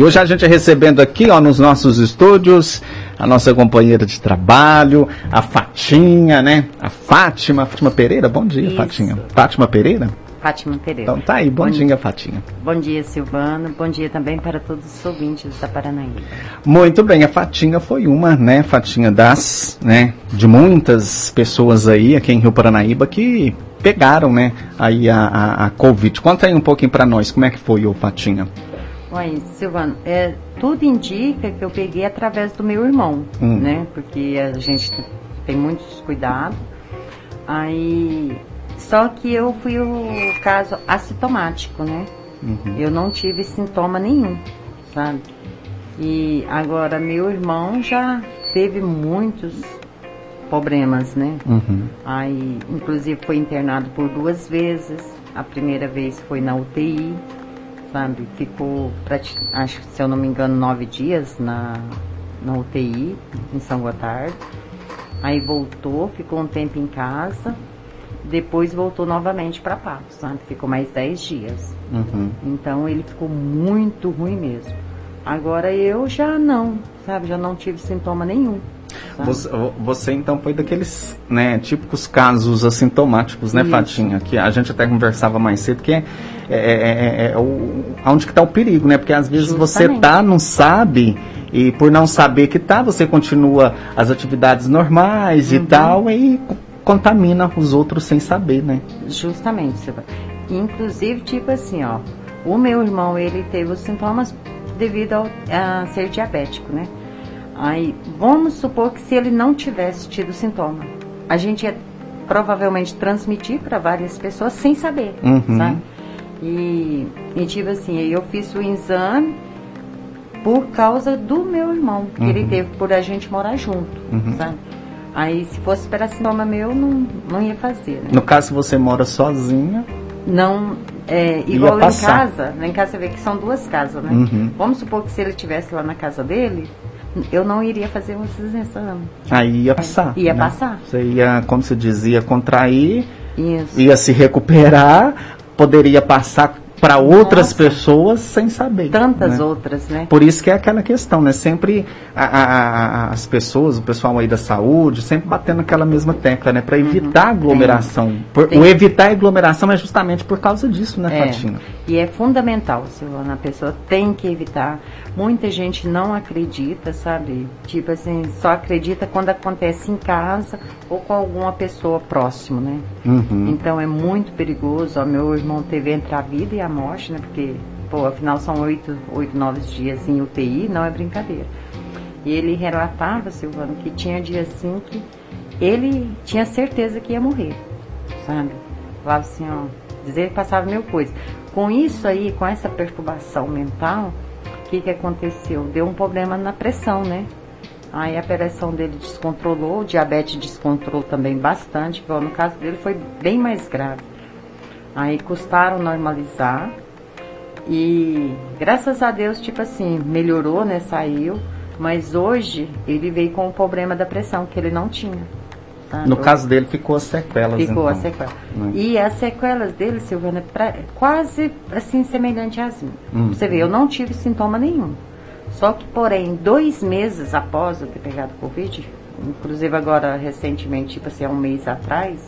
E hoje a gente recebendo aqui, ó, nos nossos estúdios, a nossa companheira de trabalho, a Fatinha, né? A Fátima, Fátima Pereira, bom dia, Isso. Fatinha. Fátima Pereira? Fátima Pereira. Então tá aí, bom, Bom dia, Fatinha. Bom dia, Silvana. Bom dia também para todos os ouvintes da Paranaíba. Muito bem, a Fatinha foi uma, né, Fatinha das, né, de muitas pessoas aí aqui em Rio Paranaíba que pegaram, né, aí a, a, a Covid. Conta aí um pouquinho pra nós, como é que foi, ô Fatinha? Oi, Silvana, é, tudo indica que eu peguei através do meu irmão, Hum. né? Porque a gente tem muitos cuidados. Aí, só que eu fui o caso assintomático, né? Uhum. Eu não tive sintoma nenhum, sabe? E agora meu irmão já teve muitos problemas, né? Uhum. Aí, inclusive, foi internado por duas vezes. A primeira vez foi na UTI, sabe? Ficou, prati- acho que se eu não me engano, nove dias na, na UTI, em São Gotardo. Aí voltou, ficou um tempo em casa. Depois voltou novamente para Patos, sabe? Ficou mais dez dias. Uhum. Então ele ficou muito ruim mesmo. Agora eu já não, sabe? Já não tive sintoma nenhum. Sabe? Você, você, então foi daqueles né, típicos casos assintomáticos, né, Isso. Fatinha? Que a gente até conversava mais cedo, que é, é, é- é o, onde que tá o perigo, né? Porque às vezes você Justamente. tá, não sabe, e por não saber que tá, você continua as atividades normais e Uhum. tal, e co- contamina os outros sem saber, né? Justamente, Silva. Inclusive, tipo assim, ó, o meu irmão, ele teve os sintomas devido a ser diabético, né? Aí, vamos supor que se ele não tivesse tido sintoma, a gente ia provavelmente transmitir para várias pessoas sem saber, Uhum. sabe? E, e tipo assim, eu fiz o exame por causa do meu irmão, que ele teve por a gente morar junto, Uhum. sabe? Aí, se fosse para sintoma meu, não, não ia fazer, né? No caso, você mora sozinha, Não, é, igual lá em casa, lá em casa você vê que são duas casas, né? Uhum. Vamos supor que se ele estivesse lá na casa dele, eu não iria fazer um exame. aí ia passar. Ia né? passar. Você ia, como se dizia, contrair Isso. ia se recuperar, poderia passar para outras pessoas sem saber. Tantas né? outras, né? Por isso que é aquela questão, né? Sempre a- a- a- as pessoas, o pessoal aí da saúde, sempre batendo aquela mesma tecla, né? Para evitar a aglomeração. Por- Uhum. Tem. O evitar aglomeração é justamente por causa disso, né, É, e é fundamental, Silvana, a pessoa tem que evitar. Muita gente não acredita, sabe? Tipo assim, só acredita quando acontece em casa ou com alguma pessoa próxima, né? Uhum. Então é muito perigoso. Ó, meu irmão teve entre a vida e a morte, né? Porque, pô, afinal são oito, oito, nove dias em UTI, não é brincadeira. E ele relatava, Silvano, que tinha dia assim que ele tinha certeza que ia morrer, sabe? Falava assim, ó, dizer que passava mil coisas. Com isso aí, com essa perturbação mental, o que que aconteceu? Deu um problema na pressão, né? Aí a pressão dele descontrolou, o diabetes descontrolou também bastante, ó, no caso dele foi bem mais grave. Aí custaram normalizar e graças a Deus, tipo assim, melhorou, né? Saiu, mas hoje ele veio com o problema da pressão que ele não tinha. sabe? No caso dele, ficou as sequelas. Ficou então. a sequela. né? E as sequelas dele, Silvana, pra- quase assim semelhante às minhas. Uhum. Você vê, eu não tive sintoma nenhum. Só que, porém, dois meses após eu ter pegado Covid, inclusive agora recentemente, tipo assim, há um mês atrás,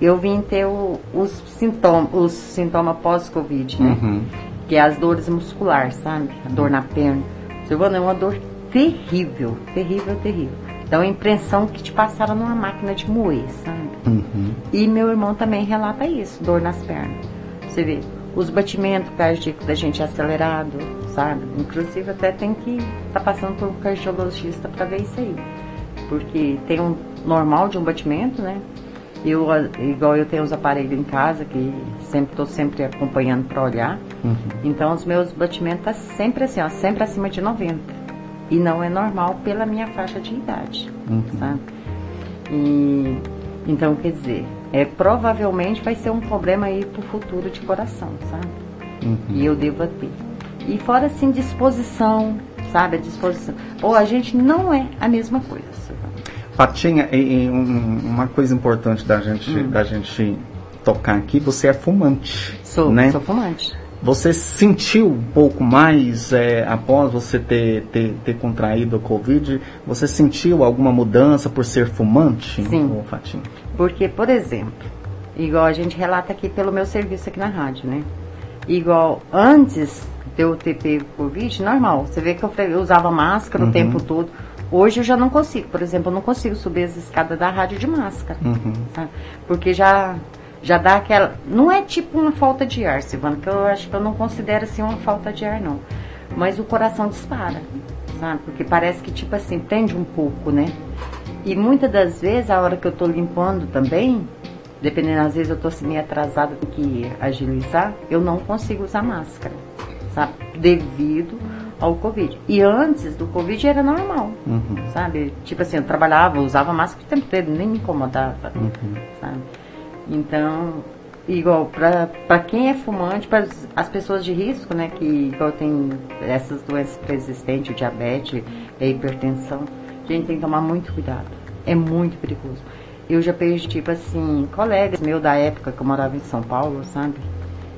eu vim ter o- os sintomas, os sintomas pós-Covid, né? Uhum. Que é as dores musculares, sabe? A dor na perna. Silvana, é uma dor terrível, terrível, terrível. Então, a impressão que te passaram numa máquina de moer, sabe? Uhum. E meu irmão também relata isso, dor nas pernas. Você vê, os batimentos cardíacos da gente é acelerado, sabe? Inclusive até tem que estar passando por um cardiologista para ver isso aí. Porque tem um normal de um batimento, né? Eu, a- igual eu tenho os aparelhos em casa, que sempre estou sempre acompanhando para olhar. Uhum. Então os meus batimentos tá sempre assim, ó, sempre acima de 90. E não é normal pela minha faixa de idade, Uhum. sabe? E então quer dizer, é provavelmente vai ser um problema aí pro futuro de coração, sabe? Uhum. E eu devo ter. E fora assim disposição, sabe, a disposição. Ou a gente não é a mesma coisa. Silvana. Fatinha, e, e um- uma coisa importante da gente, Hum. da gente tocar aqui, você é fumante. Sou, né? sou fumante. Você sentiu um pouco mais é, após você ter, ter, ter, contraído a Covid? Você sentiu alguma mudança por ser fumante, Sim. Fatinho? Porque, por exemplo, igual a gente relata aqui pelo meu serviço aqui na rádio, né? Igual antes de eu ter pego Covid, normal. Você vê que eu usava máscara uhum. o tempo todo. Hoje eu já não consigo. Por exemplo, eu não consigo subir as escadas da rádio de máscara. Uhum. Porque já já dá aquela. Não é tipo uma falta de ar, Silvana, que eu acho que eu não considero assim uma falta de ar, não. Mas o coração dispara, sabe? Porque parece que, tipo assim, tende um pouco, né? E muitas das vezes, a hora que eu tô limpando também, dependendo, às vezes eu tô assim, meio atrasada, do que agilizar, eu não consigo usar máscara, sabe? Devido ao Covid. E antes do Covid era normal, uhum. sabe? Tipo assim, eu trabalhava, usava máscara o tempo todo, nem me incomodava, uhum. sabe? Então, igual para quem é fumante, para as pessoas de risco, né, que igual tem essas doenças persistentes, o diabetes, a hipertensão, a gente tem que tomar muito cuidado. É muito perigoso. Eu já perdi, tipo assim, colegas meus da época que eu morava em São Paulo, sabe?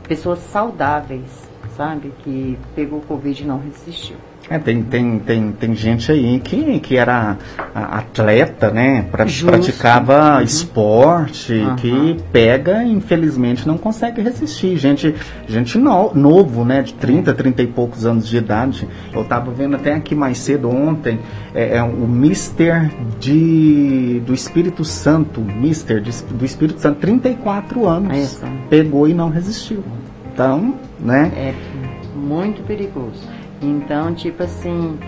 Pessoas saudáveis, sabe? Que pegou Covid e não resistiu. É, tem, tem, tem, tem gente aí que, que era atleta, né? Pra, praticava uhum. esporte, uhum. que pega infelizmente não consegue resistir. Gente, gente no, novo, né? De 30, 30 e poucos anos de idade. Eu tava vendo até aqui mais cedo ontem, é, é o Mister de, do Espírito Santo, Mister de, do Espírito Santo, 34 anos. É pegou e não resistiu. Então, né? É muito perigoso. Então, tipo assim,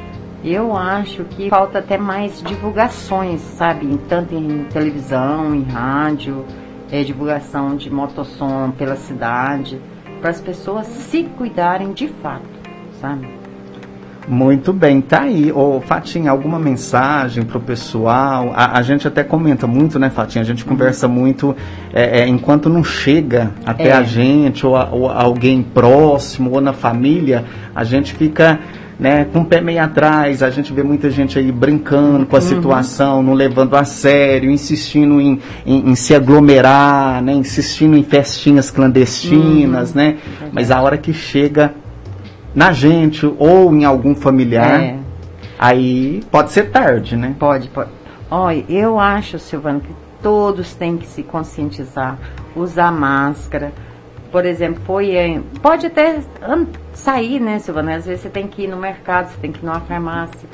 eu acho que falta até mais divulgações, sabe? Tanto em televisão, em rádio, é, divulgação de motossom pela cidade, para as pessoas se cuidarem de fato, sabe? Muito bem, tá aí. Ô, Fatinha, alguma mensagem pro pessoal? A, a, gente até comenta muito, né, Fatinha? A gente uhum. conversa muito é, é, enquanto não chega até é. a gente, ou, a, ou, alguém próximo, ou na família, a gente fica né, com o pé meio atrás. A gente vê muita gente aí brincando com a uhum. situação, não levando a sério, insistindo em, em, em, se aglomerar, né, insistindo em festinhas clandestinas, uhum. né? Mas a hora que chega na gente ou em algum familiar, é. aí pode ser tarde, né? Pode, pode. Olha, eu acho, Silvano, que todos têm que se conscientizar, usar máscara. Por exemplo, foi, pode até sair, né, Silvana? Às vezes você tem que ir no mercado, você tem que ir numa farmácia.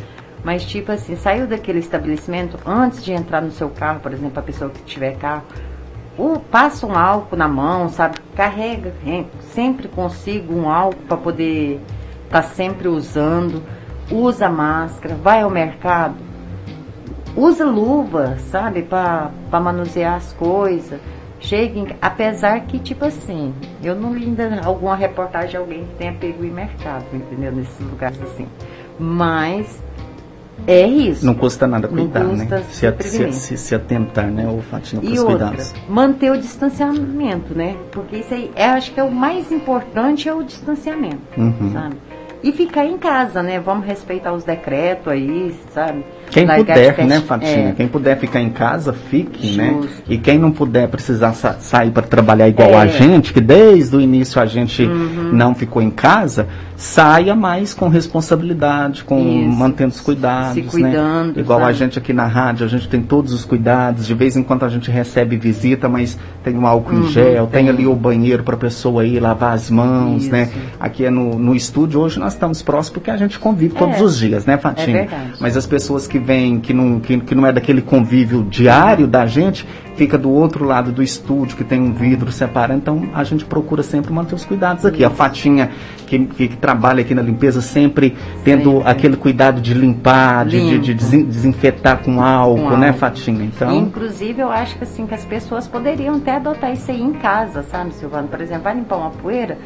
Mas, tipo assim, saiu daquele estabelecimento, antes de entrar no seu carro, por exemplo, a pessoa que tiver carro, ou passa um álcool na mão, sabe? Carrega, sempre consigo um álcool para poder estar tá sempre usando. Usa máscara, vai ao mercado, usa luva, sabe? Para manusear as coisas. Chega em, apesar que, tipo assim, eu não li ainda alguma reportagem de alguém que tenha pego em mercado, entendeu? Nesses lugares assim. Mas é isso. Não custa nada cuidar, custa né? Se, se, se, se, atentar, né, o fatinho para os cuidados. Manter o distanciamento, né? Porque isso aí, é, acho que é o mais importante é o distanciamento, uhum. sabe? E ficar em casa, né? Vamos respeitar os decretos aí, sabe? Quem puder, né, Fatinha? É. Quem puder ficar em casa, fique, né? Justo. né? E quem não puder precisar sa sair para trabalhar igual é. a gente, que desde o início a gente uhum. não ficou em casa, saia mais com responsabilidade, com Isso. mantendo os cuidados, Se né? cuidando, né? Igual sabe? a gente aqui na rádio, a gente tem todos os cuidados. De vez em quando a gente recebe visita, mas tem um álcool uhum, em gel, tem. tem. ali o banheiro para a pessoa ir lavar as mãos, né? Isso. né? Aqui é no, no estúdio, hoje nós estamos próximos porque a gente convive é. todos os dias, né, Fatinha? É verdade. Mas as pessoas que vem, que não, que, que não é daquele convívio diário da gente, fica do outro lado do estúdio, que tem um vidro separado. Então a gente procura sempre manter os cuidados aqui. A Fatinha, que, que, que trabalha aqui na limpeza, sempre tendo sempre. aquele cuidado de limpar, de, de, de, desinfetar com álcool, com né, álcool. Fatinha? Então... Inclusive, eu acho que assim, que as pessoas poderiam até adotar isso aí em casa, sabe, Silvano? Por exemplo, vai limpar uma poeira,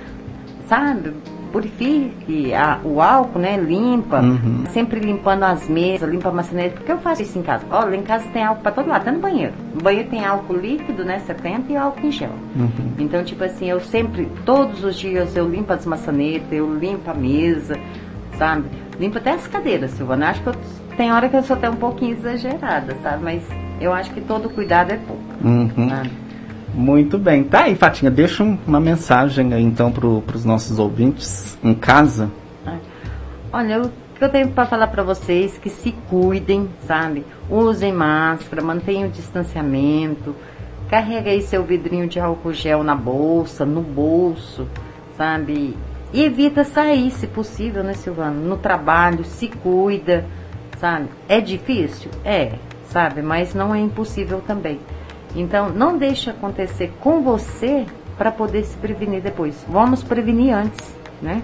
sabe? Purifique a, o álcool, né? Limpa. Uhum. Sempre limpando as mesas, limpa a maçaneta. Porque eu faço isso em casa. Olha, em casa tem álcool para todo lado, até no banheiro. No banheiro tem álcool líquido, né? 70 e álcool em gel. Uhum. Então, tipo assim, eu sempre, todos os dias eu limpo as maçanetas, eu limpo a mesa, sabe? Limpo até as cadeiras, Silvana. Acho que eu, tem hora que eu sou até um pouquinho exagerada, sabe? Mas eu acho que todo cuidado é pouco. Uhum. Sabe? Muito bem. Tá aí, Fatinha, deixa um, uma mensagem aí então para os nossos ouvintes em casa. Olha, eu que eu tenho para falar para vocês que se cuidem, sabe? Usem máscara, mantenham o distanciamento, carregue aí seu vidrinho de álcool gel na bolsa, no bolso, sabe? E evita sair, se possível, né, Silvana? No trabalho, se cuida, sabe? É difícil? É, sabe? Mas não é impossível também. Então, não deixe acontecer com você para poder se prevenir depois. Vamos prevenir antes, né?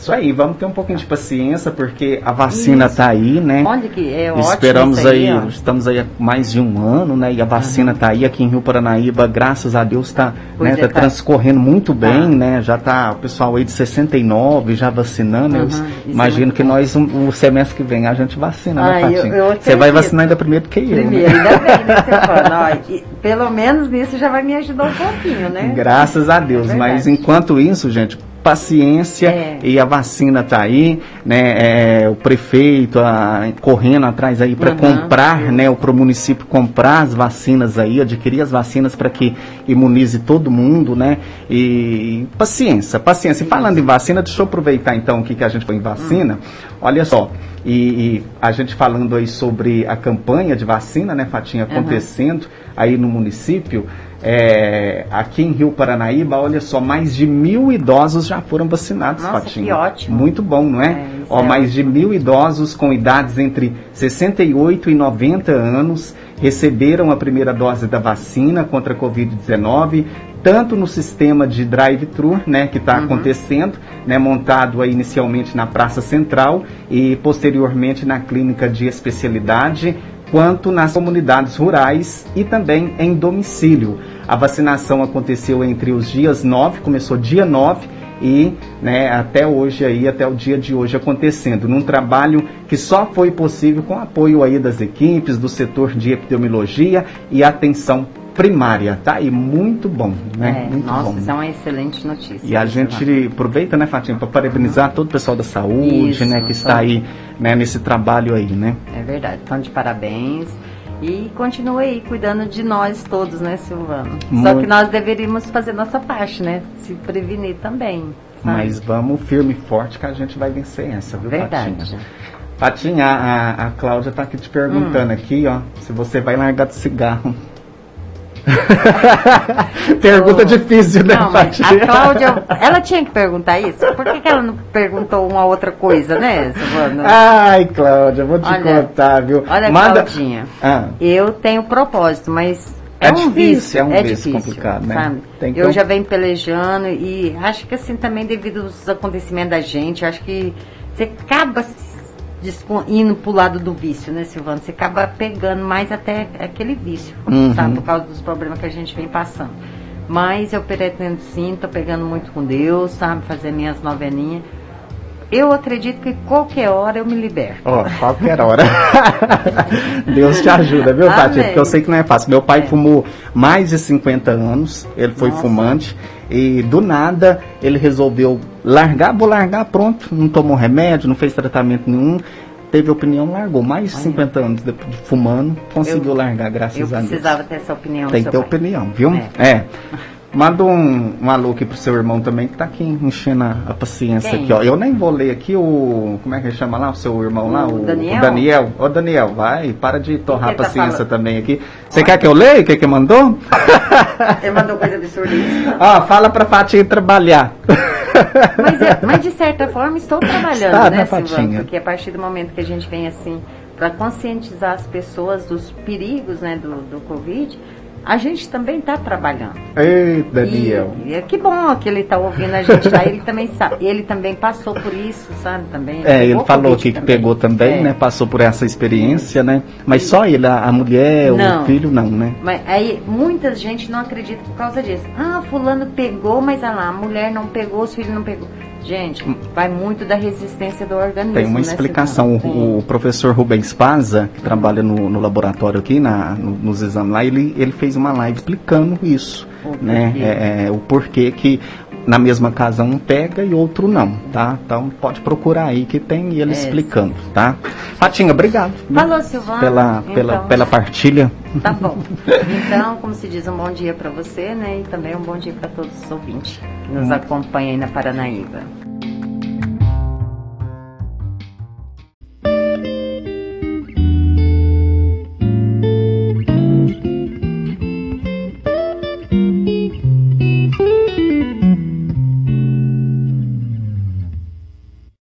Isso aí, vamos ter um pouquinho de paciência, porque a vacina está aí, né? Olha que é ótimo Esperamos aí, aí estamos aí há mais de um ano, né? E a vacina está uhum. aí aqui em Rio Paranaíba, graças a Deus está né, é, tá, tá transcorrendo muito tá. bem, né? Já está o pessoal aí de 69 já vacinando. Uhum. imagino é que bom. nós, um, o semestre que vem, a gente vacina, né, ah, né, Fatinha? Você vai vacinar ainda primeiro que eu. Né? Primeiro, né? ainda bem, né, Ó, pelo menos nisso já vai me ajudar um pouquinho, né? Graças a Deus. É Mas enquanto isso, gente, paciência é. e a vacina está aí, né? É, o prefeito a, correndo atrás aí para uhum. comprar, né? O pro município comprar as vacinas aí, adquirir as vacinas para que imunize todo mundo, né? E paciência, paciência. E falando em vacina, deixa eu aproveitar então o que, que a gente foi em vacina. Uhum. Olha só, e, e, a gente falando aí sobre a campanha de vacina, né, Fatinha, acontecendo uhum. aí no município. É, aqui em Rio Paranaíba, olha só, mais de mil idosos já foram vacinados, Nossa, Fatinha. Que ótimo. Muito bom, não é? é ó, é mais ótimo. de mil idosos com idades entre 68 e 90 anos receberam a primeira dose da vacina contra a Covid-19, tanto no sistema de drive-thru, né, que está uhum. acontecendo, né, montado aí inicialmente na Praça Central e posteriormente na clínica de especialidade quanto nas comunidades rurais e também em domicílio. A vacinação aconteceu entre os dias 9, começou dia 9 e né, até hoje aí, até o dia de hoje acontecendo, num trabalho que só foi possível com apoio aí das equipes, do setor de epidemiologia e atenção primária, tá? E muito bom, né? É, muito nossa, bom. isso é uma excelente notícia. E a gente aproveita, né, Fatinha, para parabenizar todo o pessoal da saúde, isso, né, que está aí, né, nesse trabalho aí, né? É verdade. Então, de parabéns. E continue aí cuidando de nós todos, né, Silvano? Muito. Só que nós deveríamos fazer nossa parte, né? Se prevenir também. Sabe? Mas vamos firme e forte que a gente vai vencer essa, viu, Verdade. Fatinha? Fatinha, a, a Cláudia está aqui te perguntando hum. aqui, ó, se você vai largar do cigarro. Pergunta oh. difícil, né, não, A Cláudia, ela tinha que perguntar isso. Por que, que ela não perguntou uma outra coisa, né, Silvana? Ai, Cláudia, vou te olha, contar, viu? Olha, Manda... Claudinha, ah. eu tenho propósito, mas é, é um difícil, vício, é um é vício complicado, né? Sabe? eu já venho pelejando e acho que assim também devido aos acontecimentos da gente, acho que você acaba indo pro lado do vício, né, Silvano? Você acaba pegando mais até aquele vício, uhum. sabe? Por causa dos problemas que a gente vem passando. Mas eu pretendo sim, tô pegando muito com Deus, sabe? Fazer minhas noveninhas. Eu acredito que qualquer hora eu me liberto. Ó, oh, qualquer hora. Deus te ajuda, viu, Tati? Porque eu sei que não é fácil. Meu pai é. fumou mais de 50 anos, ele foi Nossa. fumante. E do nada ele resolveu largar, vou largar, pronto. Não tomou remédio, não fez tratamento nenhum. Teve opinião, largou. Mais de 50 anos de, de fumando, conseguiu eu, largar, graças a Deus. Eu precisava ter essa opinião. Tem que ter pai. opinião, viu? É. é. Manda um, um alô aqui pro seu irmão também, que tá aqui enchendo a, a paciência Quem? aqui, ó. Eu nem vou ler aqui o. Como é que ele chama lá? O seu irmão lá? O Daniel. O Daniel. Ô Daniel, vai, para de torrar a tá paciência tá também aqui. Você quer que eu leia o que, que mandou? Ele mandou coisa absurda Ó, fala pra Fatinha trabalhar. Mas, é, mas, de certa forma estou trabalhando, Está, né, Silvana? Porque a partir do momento que a gente vem assim para conscientizar as pessoas dos perigos né, do, do Covid, a gente também está trabalhando. Ei, Daniel. E, e, é que bom que ele está ouvindo a gente lá. Ele também sabe. Ele também passou por isso, sabe? Também. É, ele falou que, que pegou também, é. né? Passou por essa experiência, né? Mas só ele, a, a mulher, não, o filho, não, né? Mas aí muita gente não acredita por causa disso. Ah, fulano pegou, mas ah lá, a mulher não pegou, os filhos não pegou. Gente, vai muito da resistência do organismo. Tem uma né, explicação. O, o, professor Rubens Paza, que trabalha no, no laboratório aqui, na, no, nos exames lá, ele, ele fez uma live explicando isso. O né? É, é, o porquê que na mesma casa um pega e outro não, tá? Então pode procurar aí que tem ele É. explicando, tá? Fatinha, obrigado. Falou, Silvana. Pela, pela, Então. pela partilha. Tá bom. Então, como se diz, um bom dia para você, né? E também um bom dia para todos os ouvintes que nos Hum. acompanham aí na Paranaíba.